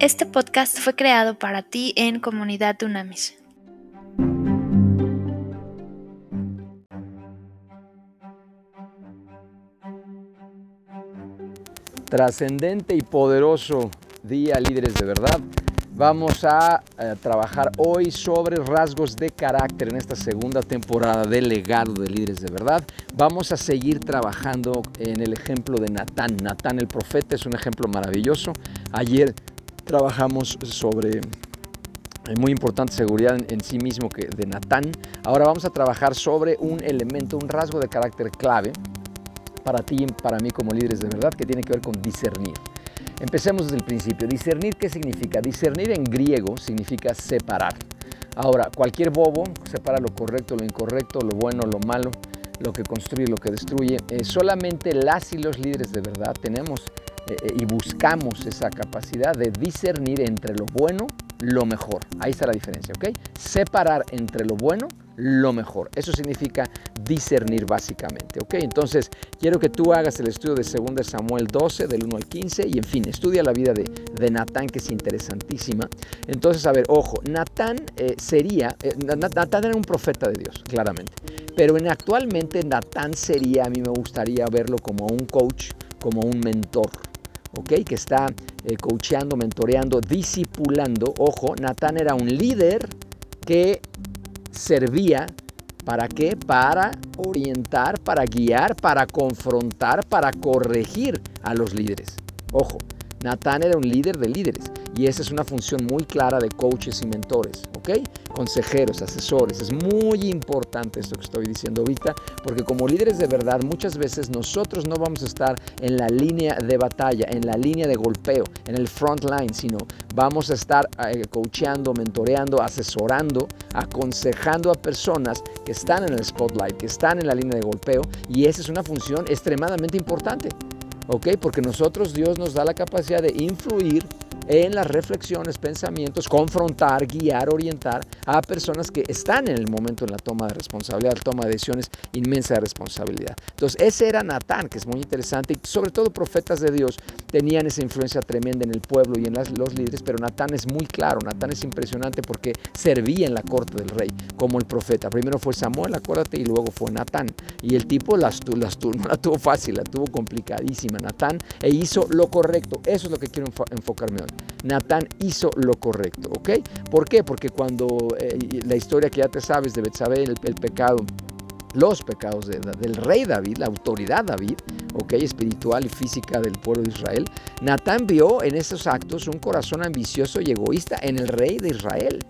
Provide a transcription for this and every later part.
Este podcast fue creado para ti en Comunidad Dunamis. Trascendente y poderoso día, líderes de verdad. Vamos a eh, trabajar hoy sobre rasgos de carácter en esta segunda temporada del legado de líderes de verdad. Vamos a seguir trabajando en el ejemplo de Natán. Natán el profeta es un ejemplo maravilloso. Ayer trabajamos sobre eh, muy importante seguridad en, sí mismo que de Natán. Ahora vamos a trabajar sobre un elemento, un rasgo de carácter clave para ti y para mí como líderes de verdad que tiene que ver con discernir. Empecemos desde el principio. Discernir, ¿qué significa? Discernir en griego significa separar. Ahora, cualquier bobo separa lo correcto, lo incorrecto, lo bueno, lo malo, lo que construye, lo que destruye. Eh, solamente las y los líderes de verdad tenemos eh, y buscamos esa capacidad de discernir entre lo bueno, lo mejor. Ahí está la diferencia, ¿ok? Separar entre lo bueno lo mejor. Eso significa discernir básicamente. ¿ok? Entonces, quiero que tú hagas el estudio de 2 Samuel 12, del 1 al 15, y en fin, estudia la vida de, de Natán, que es interesantísima. Entonces, a ver, ojo, Natán eh, sería, eh, Natán era un profeta de Dios, claramente. Pero en, actualmente Natán sería, a mí me gustaría verlo como un coach, como un mentor. ¿Ok? Que está eh, coacheando, mentoreando, discipulando. Ojo, Natán era un líder que servía para qué? Para orientar, para guiar, para confrontar, para corregir a los líderes. Ojo, Natán era un líder de líderes y esa es una función muy clara de coaches y mentores, ¿ok? Consejeros, asesores. Es muy importante esto que estoy diciendo ahorita porque como líderes de verdad muchas veces nosotros no vamos a estar en la línea de batalla, en la línea de golpeo, en el front line, sino vamos a estar eh, coacheando, mentoreando, asesorando, aconsejando a personas que están en el spotlight, que están en la línea de golpeo y esa es una función extremadamente importante. ¿ok? Porque nosotros Dios nos da la capacidad de influir en las reflexiones, pensamientos, confrontar, guiar, orientar a personas que están en el momento en la toma de responsabilidad, toma de decisiones, inmensa responsabilidad. Entonces, ese era Natán, que es muy interesante, y sobre todo profetas de Dios tenían esa influencia tremenda en el pueblo y en los líderes, pero Natán es muy claro, Natán es impresionante porque servía en la corte del rey como el profeta. Primero fue Samuel, acuérdate, y luego fue Natán. Y el tipo las, las, no la tuvo fácil, la tuvo complicadísima, Natán, e hizo lo correcto. Eso es lo que quiero enfocarme hoy. Natán hizo lo correcto, ¿ok? ¿Por qué? Porque cuando eh, la historia que ya te sabes de Betsabé, el, pecado, los pecados del rey David, la autoridad David, ok, espiritual y física del pueblo de Israel, Natán vio en esos actos un corazón ambicioso y egoísta en el rey de Israel.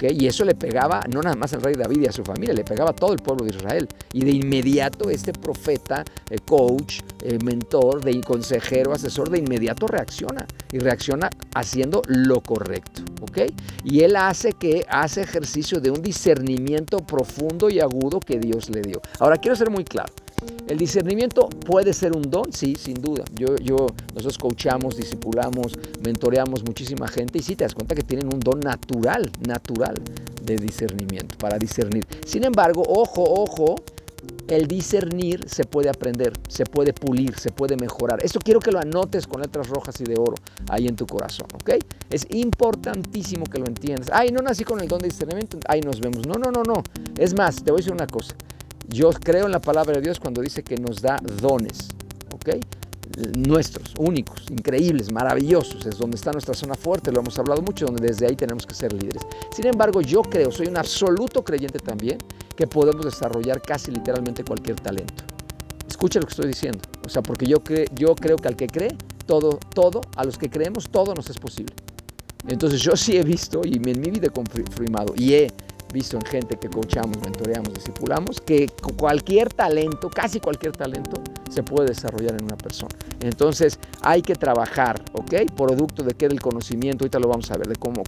Y eso le pegaba no nada más al rey David y a su familia, le pegaba a todo el pueblo de Israel. Y de inmediato este profeta, eh, coach, eh, mentor, de consejero, asesor, de inmediato reacciona. Y reacciona haciendo lo correcto, ¿ok? Y él hace que hace ejercicio de un discernimiento profundo y agudo que Dios le dio. Ahora quiero ser muy claro. El discernimiento puede ser un don, sí, sin duda. Yo, yo, nosotros coachamos, discipulamos, mentoreamos muchísima gente y sí te das cuenta que tienen un don natural, natural de discernimiento, para discernir. Sin embargo, ojo, ojo, el discernir se puede aprender, se puede pulir, se puede mejorar. Esto quiero que lo anotes con letras rojas y de oro ahí en tu corazón, ¿ok? Es importantísimo que lo entiendas. Ay, no nací con el don de discernimiento, ahí nos vemos. No, no, no, no. Es más, te voy a decir una cosa. Yo creo en la palabra de Dios cuando dice que nos da dones, ¿ok? Nuestros, únicos, increíbles, maravillosos. Es donde está nuestra zona fuerte, lo hemos hablado mucho, donde desde ahí tenemos que ser líderes. Sin embargo, yo creo, soy un absoluto creyente también, que podemos desarrollar casi literalmente cualquier talento. Escucha lo que estoy diciendo. O sea, porque yo, creo que al que cree, todo, todo, a los que creemos, todo nos es posible. Entonces yo sí he visto y en mi vida he confirmado y he visto en gente que coachamos, mentoreamos, discipulamos, que cualquier talento, casi cualquier talento, se puede desarrollar en una persona. Entonces hay que trabajar, ¿ok? Producto de qué del conocimiento, ahorita lo vamos a ver, de cómo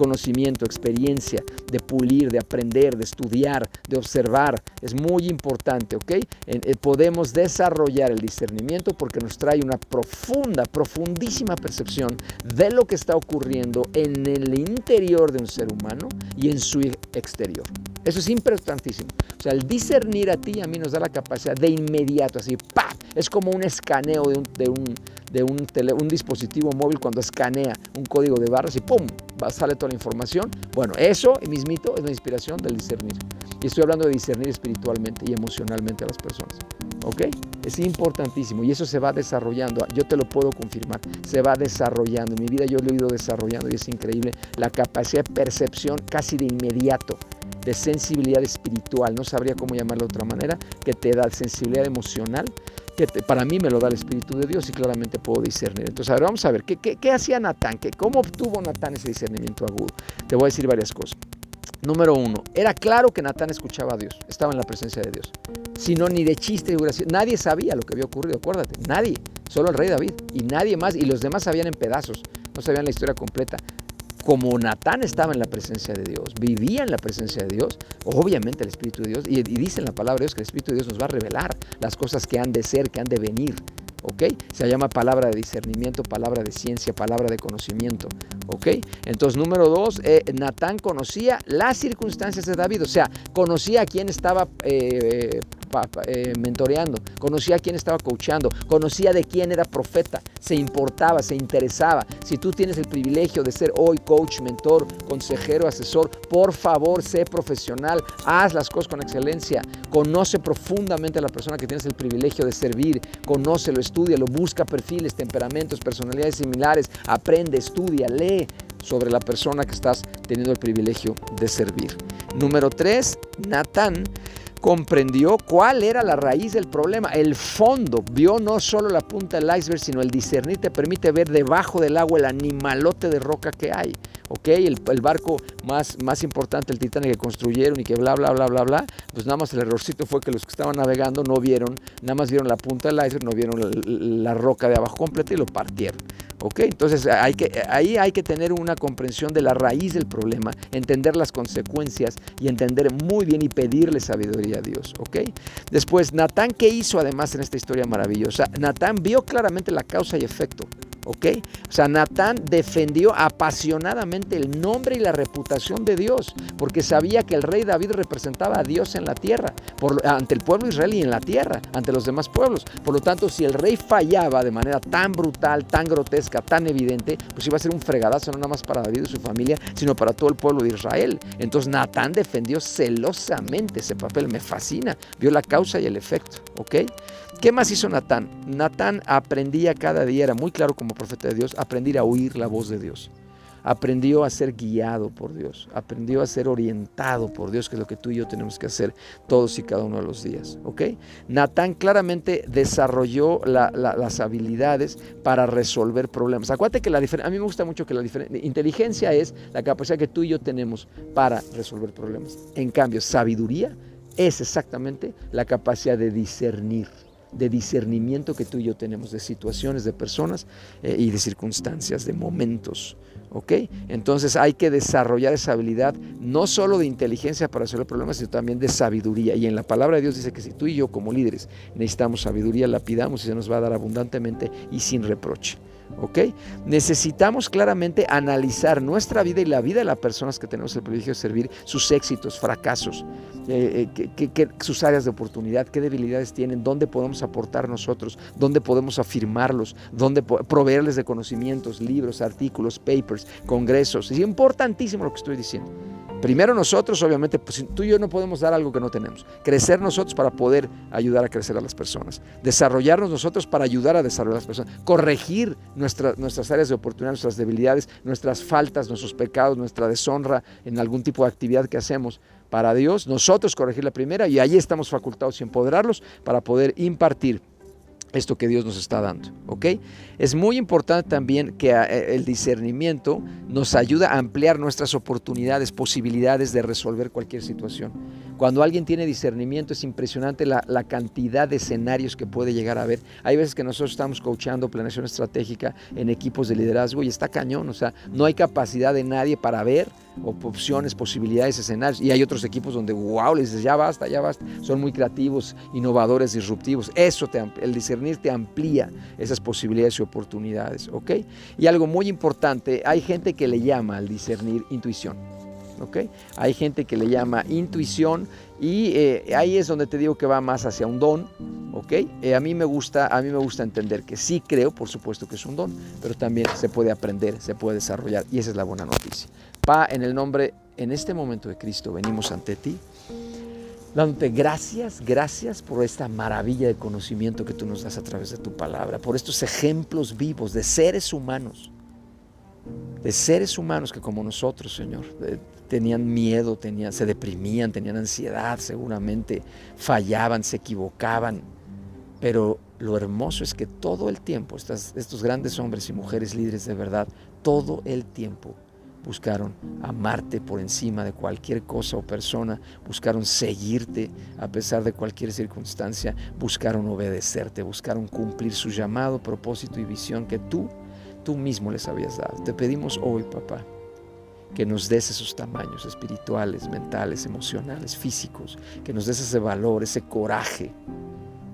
conocimiento, experiencia, de pulir, de aprender, de estudiar, de observar. Es muy importante, ¿ok? Eh, podemos desarrollar el discernimiento porque nos trae una profunda, profundísima percepción de lo que está ocurriendo en el interior de un ser humano y en su exterior. Eso es importantísimo. O sea, el discernir a ti y a mí nos da la capacidad de inmediato, así, ¡pa! Es como un escaneo de un, de un, un dispositivo móvil cuando escanea un código de barras y ¡pum! Sale toda la información. Bueno, eso mismito es la inspiración del discernir. Y estoy hablando de discernir espiritualmente y emocionalmente a las personas. ¿Ok? Es importantísimo y eso se va desarrollando. Yo te lo puedo confirmar. Se va desarrollando. En mi vida yo lo he ido desarrollando y es increíble la capacidad de percepción casi de inmediato de sensibilidad espiritual, no sabría cómo llamarlo de otra manera, que te da sensibilidad emocional, que para mí me lo da el Espíritu de Dios y claramente puedo discernir. Entonces, a ver, vamos a ver, ¿qué, qué, hacía Natán? ¿Cómo obtuvo Natán ese discernimiento agudo? Te voy a decir varias cosas. Número uno, era claro que Natán escuchaba a Dios, estaba en la presencia de Dios. Si no, ni de chiste, nadie sabía lo que había ocurrido, acuérdate, nadie, solo el rey David y nadie más, y los demás sabían en pedazos, no sabían la historia completa. Como Natán estaba en la presencia de Dios, vivía en la presencia de Dios, obviamente el Espíritu de Dios, y, y dice en la palabra de Dios que el Espíritu de Dios nos va a revelar las cosas que han de ser, que han de venir. ¿Ok? Se llama palabra de discernimiento, palabra de ciencia, palabra de conocimiento, ¿ok? Entonces, número dos, eh, Natán conocía las circunstancias de David, o sea, conocía a quién estaba eh, eh, mentoreando, conocía a quién estaba coachando, conocía de quién era profeta, se importaba, se interesaba. Si tú tienes el privilegio de ser hoy coach, mentor, consejero, asesor, por favor, sé profesional, haz las cosas con excelencia, conoce profundamente a la persona que tienes el privilegio de servir, conócelo, lo busca perfiles, temperamentos, personalidades similares, aprende, estudia, lee sobre la persona que estás teniendo el privilegio de servir. Número tres, Natán comprendió cuál era la raíz del problema, el fondo. Vio no solo la punta del iceberg, sino el discernir te permite ver debajo del agua el animalote de roca que hay. ¿Ok? El, barco más, más importante, el Titanic que construyeron y que bla, bla, bla, bla, bla. Pues nada más el errorcito fue que los que estaban navegando no vieron, nada más vieron la punta del iceberg, no vieron la, la roca de abajo completa y lo partieron. ¿Ok? Entonces hay que, ahí hay que tener una comprensión de la raíz del problema, entender las consecuencias y entender muy bien y pedirle sabiduría a Dios. ¿Ok? Después, Natán, ¿qué hizo además en esta historia maravillosa? Natán vio claramente la causa y efecto. ¿Ok? O sea, Natán defendió apasionadamente el nombre y la reputación de Dios, porque sabía que el rey David representaba a Dios en la tierra, ante el pueblo israelí y en la tierra, ante los demás pueblos. Por lo tanto, si el rey fallaba de manera tan brutal, tan grotesca, tan evidente, pues iba a ser un fregadazo no nada más para David y su familia, sino para todo el pueblo de Israel. Entonces, Natán defendió celosamente ese papel, me fascina, vio la causa y el efecto. ¿Ok? ¿Qué más hizo Natán? Natán aprendía cada día, era muy claro como profeta de Dios, aprendía a oír la voz de Dios. Aprendió a ser guiado por Dios, aprendió a ser orientado por Dios, que es lo que tú y yo tenemos que hacer todos y cada uno de los días. ¿ok? Natán claramente desarrolló las habilidades para resolver problemas. Acuérdate que la diferencia, a mí me gusta mucho que la inteligencia es la capacidad que tú y yo tenemos para resolver problemas. En cambio, sabiduría es exactamente la capacidad de discernir de discernimiento que tú y yo tenemos de situaciones, de personas eh, y de circunstancias, de momentos. ¿Ok? Entonces hay que desarrollar esa habilidad no solo de inteligencia para resolver problemas, sino también de sabiduría. Y en la palabra de Dios dice que si tú y yo como líderes necesitamos sabiduría, la pidamos y se nos va a dar abundantemente y sin reproche. ¿Ok? Necesitamos claramente analizar nuestra vida y la vida de las personas que tenemos el privilegio de servir, sus éxitos, fracasos, eh, eh, sus áreas de oportunidad, qué debilidades tienen, dónde podemos aportar nosotros, dónde podemos afirmarlos, dónde proveerles de conocimientos, libros, artículos, papers, congresos. Es importantísimo lo que estoy diciendo. Primero nosotros, obviamente, pues tú y yo no podemos dar algo que no tenemos. Crecer nosotros para poder ayudar a crecer a las personas. Desarrollarnos nosotros para ayudar a desarrollar a las personas. Corregir nuestras áreas de oportunidad, nuestras debilidades, nuestras faltas, nuestros pecados, nuestra deshonra en algún tipo de actividad que hacemos para Dios. Nosotros corregir la primera y ahí estamos facultados y empoderarlos para poder impartir esto que Dios nos está dando, ¿ok? Es muy importante también que eh, el discernimiento nos ayuda a ampliar nuestras oportunidades, posibilidades de resolver cualquier situación. Cuando alguien tiene discernimiento es impresionante la, cantidad de escenarios que puede llegar a ver. Hay veces que nosotros estamos coachando planeación estratégica en equipos de liderazgo y está cañón, o sea, no hay capacidad de nadie para ver opciones, posibilidades, escenarios. Y hay otros equipos donde, wow, les dices, ya basta, ya basta. Son muy creativos, innovadores, disruptivos. Eso, te, el discernir te amplía esas posibilidades y oportunidades, ¿ok? Y algo muy importante, hay gente que le llama al discernir intuición. ¿ok? Hay gente que le llama intuición Y eh, ahí es donde te digo que va más hacia un don, ¿ok? Eh, a, mí me gusta, a mí me gusta entender que sí creo, por supuesto que es un don, pero también se puede aprender, se puede desarrollar y esa es la buena noticia. En el nombre, en este momento de Cristo, venimos ante ti, dándote gracias, gracias por esta maravilla de conocimiento que tú nos das a través de tu palabra, por estos ejemplos vivos de seres humanos, de seres humanos que como nosotros, Señor, tenían miedo, tenían, se deprimían, tenían ansiedad, seguramente fallaban, se equivocaban. Pero lo hermoso es que todo el tiempo, estos grandes hombres y mujeres líderes de verdad, todo el tiempo buscaron amarte por encima de cualquier cosa o persona, buscaron seguirte a pesar de cualquier circunstancia, buscaron obedecerte, buscaron cumplir su llamado, propósito y visión que tú, tú mismo les habías dado. Te pedimos hoy, papá, que nos des esos tamaños espirituales, mentales, emocionales, físicos, que nos des ese valor, ese coraje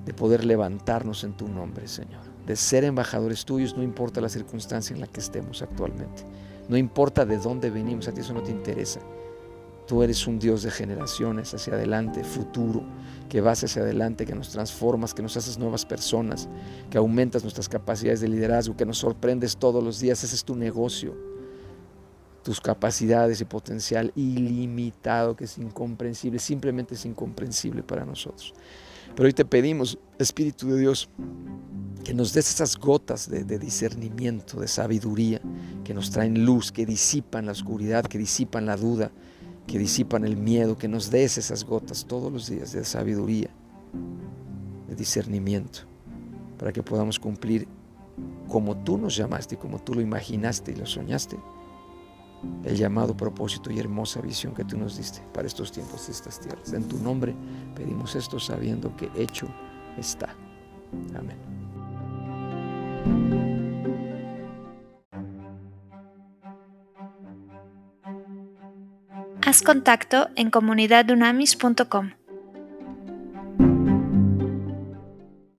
de poder levantarnos en tu nombre, Señor, de ser embajadores tuyos, no importa la circunstancia en la que estemos actualmente, no importa de dónde venimos, a ti eso no te interesa. Tú eres un Dios de generaciones hacia adelante, futuro, que vas hacia adelante, que nos transformas, que nos haces nuevas personas, que aumentas nuestras capacidades de liderazgo, que nos sorprendes todos los días. Ese es tu negocio tus capacidades y potencial ilimitado que es incomprensible, simplemente es incomprensible para nosotros. Pero hoy te pedimos, Espíritu de Dios, que nos des esas gotas de, discernimiento, de sabiduría, que nos traen luz, que disipan la oscuridad, que disipan la duda, que disipan el miedo, que nos des esas gotas todos los días de sabiduría, de discernimiento, para que podamos cumplir como tú nos llamaste, como tú lo imaginaste y lo soñaste el llamado propósito y hermosa visión que tú nos diste para estos tiempos de estas tierras. En tu nombre pedimos esto sabiendo que hecho está. Amén. Contacto en comunidadunamis.com.